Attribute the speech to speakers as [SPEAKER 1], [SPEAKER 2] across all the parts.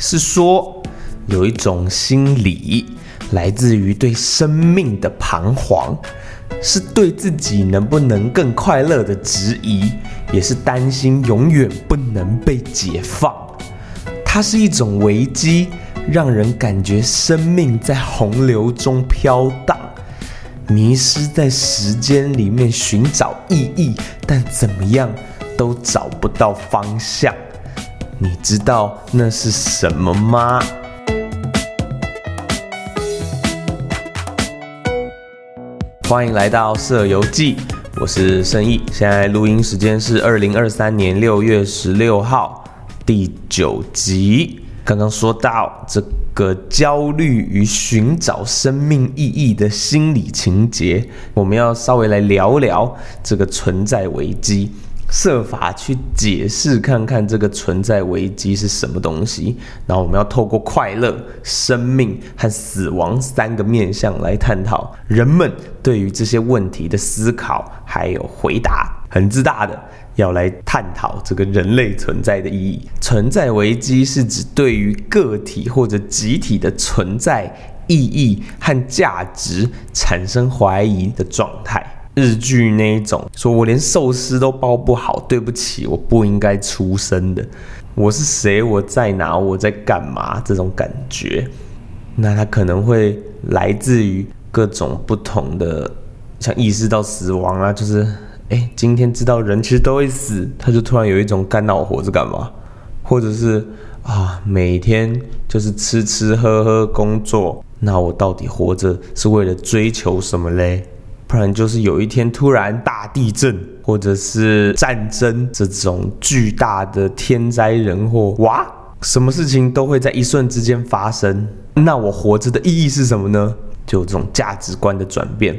[SPEAKER 1] 是说有一种心理来自于对生命的彷徨，是对自己能不能更快乐的质疑，也是担心永远不能被解放。它是一种危机，让人感觉生命在洪流中飘荡，迷失在时间里面寻找意义，但怎么样都找不到方向。你知道那是什么吗？欢迎来到《色游记》，我是盛毅。现在录音时间是二零二三年六月十六号，第九集。刚刚说到这个焦虑与寻找生命意义的心理情节，我们要稍微来聊聊这个存在危机。设法去解释看看这个存在危机是什么东西，然后我们要透过快乐、生命和死亡三个面向来探讨人们对于这些问题的思考还有回答。很自大的要来探讨这个人类存在的意义。存在危机是指对于个体或者集体的存在意义和价值产生怀疑的状态。日剧那一种，说我连寿司都包不好，对不起，我不应该出生的。我是谁？我在哪？我在干嘛？这种感觉，那他可能会来自于各种不同的，像意识到死亡啊，就是，哎，今天知道人其实都会死，他就突然有一种干那我活着干嘛？或者是啊，每天就是吃吃喝喝工作，那我到底活着是为了追求什么嘞？不然就是有一天突然大地震，或者是战争这种巨大的天灾人祸，哇，什么事情都会在一瞬之间发生。那我活着的意义是什么呢？就这种价值观的转变，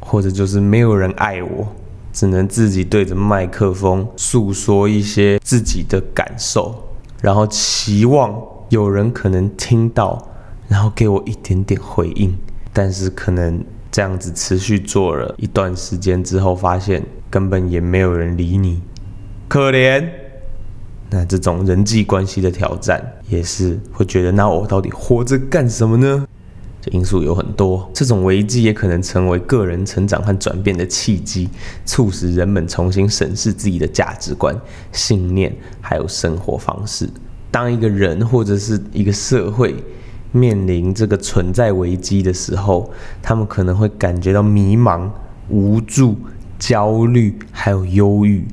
[SPEAKER 1] 或者就是没有人爱我，只能自己对着麦克风诉说一些自己的感受，然后期望有人可能听到，然后给我一点点回应，但是可能。这样子持续做了一段时间之后，发现根本也没有人理你，可怜。那这种人际关系的挑战，也是会觉得，那我到底活着干什么呢？这因素有很多，这种危机也可能成为个人成长和转变的契机，促使人们重新审视自己的价值观、信念还有生活方式。当一个人或者是一个社会。面临这个存在危机的时候，他们可能会感觉到迷茫、无助、焦虑，还有忧郁。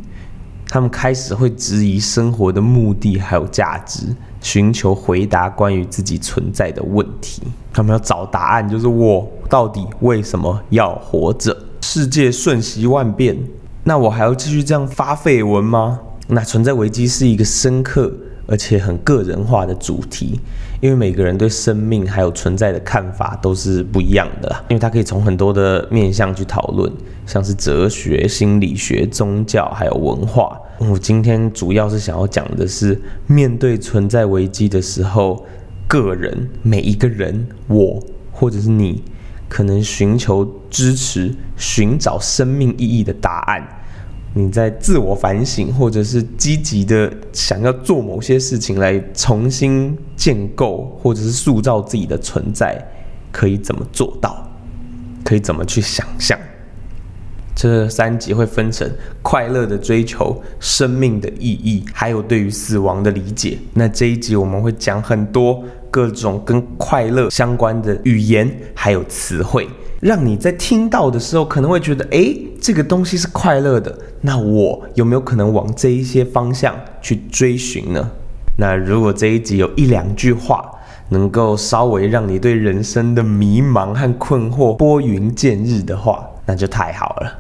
[SPEAKER 1] 他们开始会质疑生活的目的还有价值，寻求回答关于自己存在的问题。他们要找答案，就是我到底为什么要活着？世界瞬息万变，那我还要继续这样发绯闻吗？那存在危机是一个深刻。而且很个人化的主题，因为每个人对生命还有存在的看法都是不一样的，因为它可以从很多的面向去讨论，像是哲学、心理学、宗教还有文化。我今天主要是想要讲的是，面对存在危机的时候，个人每一个人，我或者是你，可能寻求支持，寻找生命意义的答案。你在自我反省，或者是积极的想要做某些事情来重新建构，或者是塑造自己的存在，可以怎么做到？可以怎么去想象？这三集会分成快乐的追求、生命的意义，还有对于死亡的理解。那这一集我们会讲很多各种跟快乐相关的语言，还有词汇。让你在听到的时候，可能会觉得，哎，这个东西是快乐的。那我有没有可能往这一些方向去追寻呢？那如果这一集有一两句话，能够稍微让你对人生的迷茫和困惑拨云见日的话，那就太好了。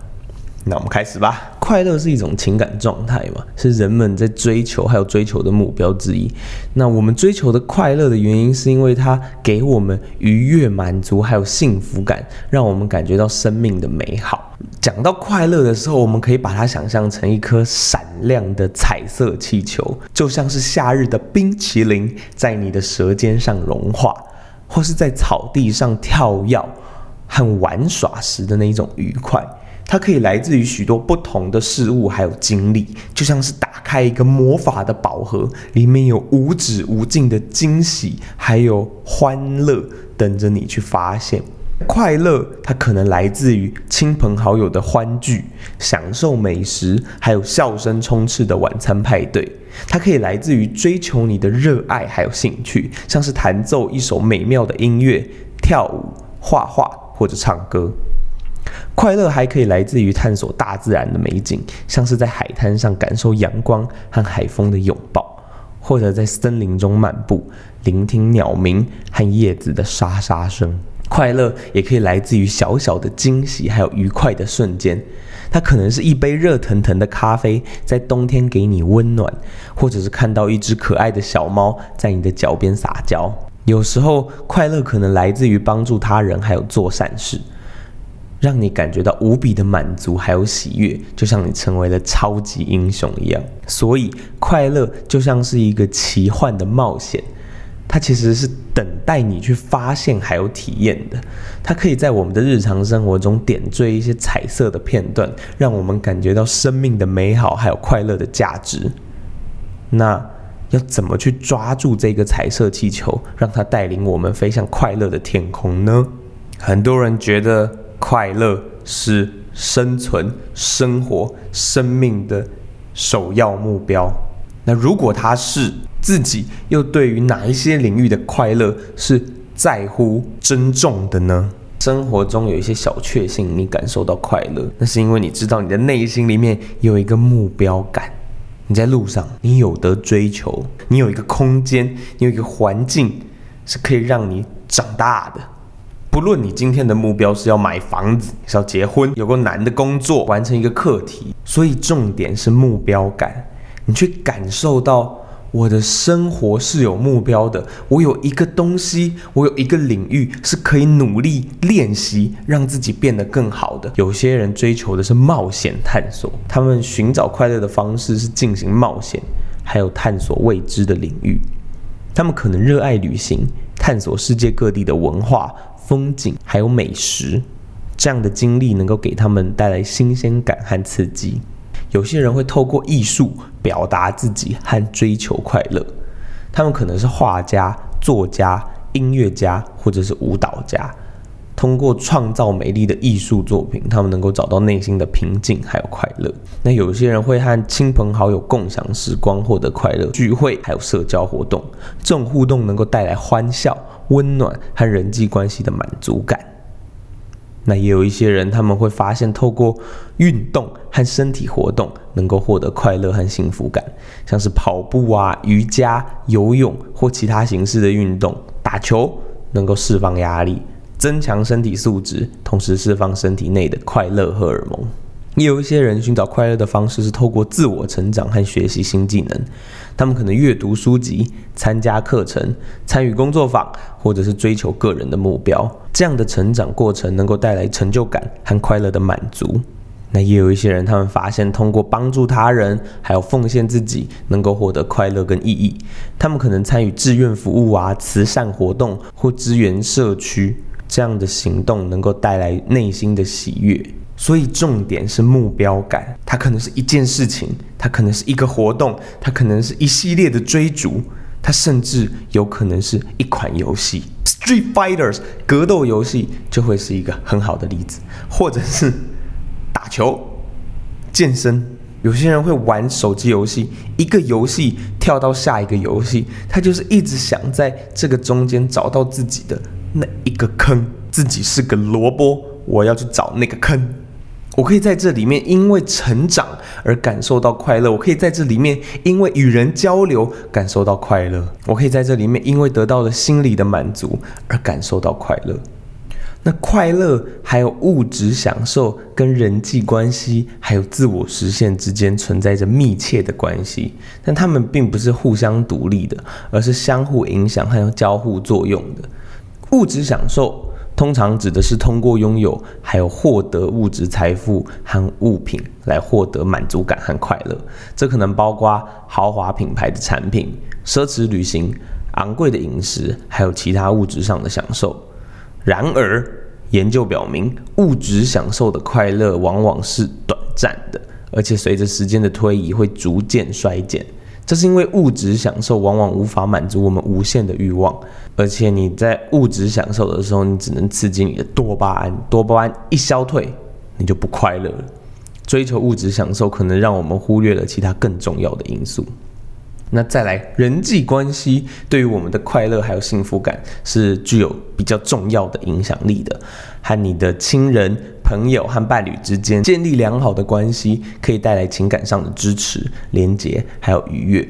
[SPEAKER 1] 那我们开始吧。快乐是一种情感状态嘛，是人们在追求还有追求的目标之一。那我们追求的快乐的原因，是因为它给我们愉悦、满足还有幸福感，让我们感觉到生命的美好。讲到快乐的时候，我们可以把它想象成一颗闪亮的彩色气球，就像是夏日的冰淇淋在你的舌尖上融化，或是在草地上跳跃和玩耍时的那一种愉快。它可以来自于许多不同的事物，还有经历，就像是打开一个魔法的宝盒，里面有无止无尽的惊喜，还有欢乐等着你去发现。快乐，它可能来自于亲朋好友的欢聚，享受美食，还有笑声充斥的晚餐派对。它可以来自于追求你的热爱还有兴趣，像是弹奏一首美妙的音乐、跳舞、画画或者唱歌。快乐还可以来自于探索大自然的美景，像是在海滩上感受阳光和海风的拥抱，或者在森林中漫步，聆听鸟鸣和叶子的沙沙声。快乐也可以来自于小小的惊喜，还有愉快的瞬间。它可能是一杯热腾腾的咖啡，在冬天给你温暖，或者是看到一只可爱的小猫在你的脚边撒娇。有时候，快乐可能来自于帮助他人，还有做善事，让你感觉到无比的满足，还有喜悦，就像你成为了超级英雄一样。所以，快乐就像是一个奇幻的冒险。它其实是等待你去发现还有体验的，它可以在我们的日常生活中点缀一些彩色的片段，让我们感觉到生命的美好还有快乐的价值。那要怎么去抓住这个彩色气球，让它带领我们飞向快乐的天空呢？很多人觉得快乐是生存、生活、生命的首要目标。那如果他是自己又对于哪一些领域的快乐是在乎、珍重的呢？生活中有一些小确幸，你感受到快乐，那是因为你知道你的内心里面有一个目标感。你在路上，你有得追求，你有一个空间，你有一个环境，是可以让你长大的。不论你今天的目标是要买房子，是要结婚，有个难的工作，完成一个课题，所以重点是目标感，你去感受到。我的生活是有目标的，我有一个东西，我有一个领域是可以努力练习，让自己变得更好的。有些人追求的是冒险探索，他们寻找快乐的方式是进行冒险，还有探索未知的领域。他们可能热爱旅行，探索世界各地的文化、风景，还有美食。这样的经历能够给他们带来新鲜感和刺激。有些人会透过艺术表达自己和追求快乐，他们可能是画家、作家、音乐家或者是舞蹈家。通过创造美丽的艺术作品，他们能够找到内心的平静还有快乐。那有些人会和亲朋好友共享时光，获得快乐聚会还有社交活动，这种互动能够带来欢笑、温暖和人际关系的满足感。那也有一些人，他们会发现透过运动和身体活动，能够获得快乐和幸福感，像是跑步啊、瑜伽、游泳或其他形式的运动，打球能够释放压力，增强身体素质，同时释放身体内的快乐荷尔蒙。也有一些人寻找快乐的方式是透过自我成长和学习新技能，他们可能阅读书籍、参加课程、参与工作坊，或者是追求个人的目标。这样的成长过程能够带来成就感和快乐的满足。那也有一些人，他们发现通过帮助他人，还有奉献自己，能够获得快乐跟意义。他们可能参与志愿服务啊、慈善活动或支援社区，这样的行动能够带来内心的喜悦。所以重点是目标感，它可能是一件事情，它可能是一个活动，它可能是一系列的追逐，它甚至有可能是一款游戏。Street Fighters 格斗游戏就会是一个很好的例子，或者是打球、健身。有些人会玩手机游戏，一个游戏跳到下一个游戏，他就是一直想在这个中间找到自己的那一个坑，自己是个萝卜，我要去找那个坑。我可以在这里面因为成长而感受到快乐，我可以在这里面因为与人交流感受到快乐，我可以在这里面因为得到了心理的满足而感受到快乐。那快乐还有物质享受跟人际关系还有自我实现之间存在着密切的关系，但他们并不是互相独立的，而是相互影响还有交互作用的。物质享受。通常指的是通过拥有还有获得物质财富和物品来获得满足感和快乐，这可能包括豪华品牌的产品、奢侈旅行、昂贵的饮食，还有其他物质上的享受。然而，研究表明，物质享受的快乐往往是短暂的，而且随着时间的推移会逐渐衰减。这是因为物质享受往往无法满足我们无限的欲望，而且你在物质享受的时候，你只能刺激你的多巴胺，多巴胺一消退，你就不快乐了。追求物质享受可能让我们忽略了其他更重要的因素。那再来，人际关系对于我们的快乐还有幸福感是具有比较重要的影响力的。和你的亲人、朋友和伴侣之间建立良好的关系，可以带来情感上的支持、连结还有愉悦。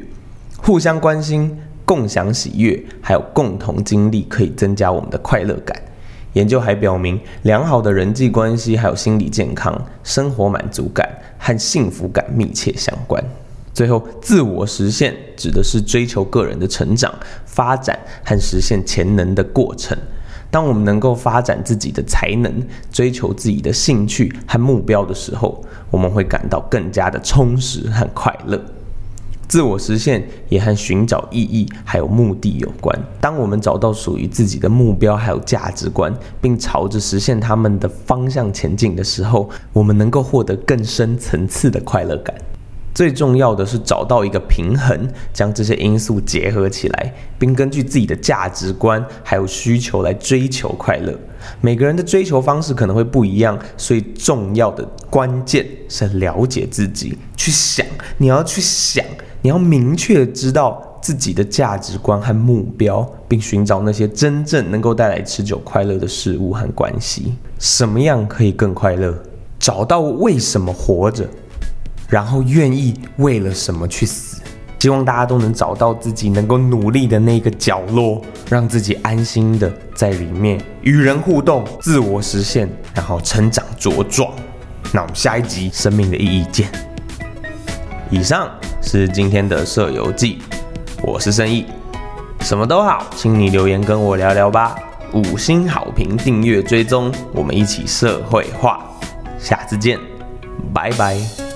[SPEAKER 1] 互相关心、共享喜悦，还有共同经历，可以增加我们的快乐感。研究还表明，良好的人际关系还有心理健康、生活满足感和幸福感密切相关。最后，自我实现指的是追求个人的成长、发展和实现潜能的过程。当我们能够发展自己的才能、追求自己的兴趣和目标的时候，我们会感到更加的充实和快乐。自我实现也和寻找意义还有目的有关。当我们找到属于自己的目标还有价值观，并朝着实现他们的方向前进的时候，我们能够获得更深层次的快乐感。最重要的是找到一个平衡，将这些因素结合起来，并根据自己的价值观还有需求来追求快乐。每个人的追求方式可能会不一样，所以重要的关键是了解自己，去想，你要去想，你要明确知道自己的价值观和目标，并寻找那些真正能够带来持久快乐的事物和关系。什么样可以更快乐？找到为什么活着。然后愿意为了什么去死？希望大家都能找到自己能够努力的那个角落，让自己安心的在里面与人互动、自我实现，然后成长茁壮。那我们下一集《生命的意义》见。以上是今天的社游记，我是盛毅，什么都好，请你留言跟我聊聊吧。五星好评、订阅、追踪，我们一起社会化。下次见，拜拜。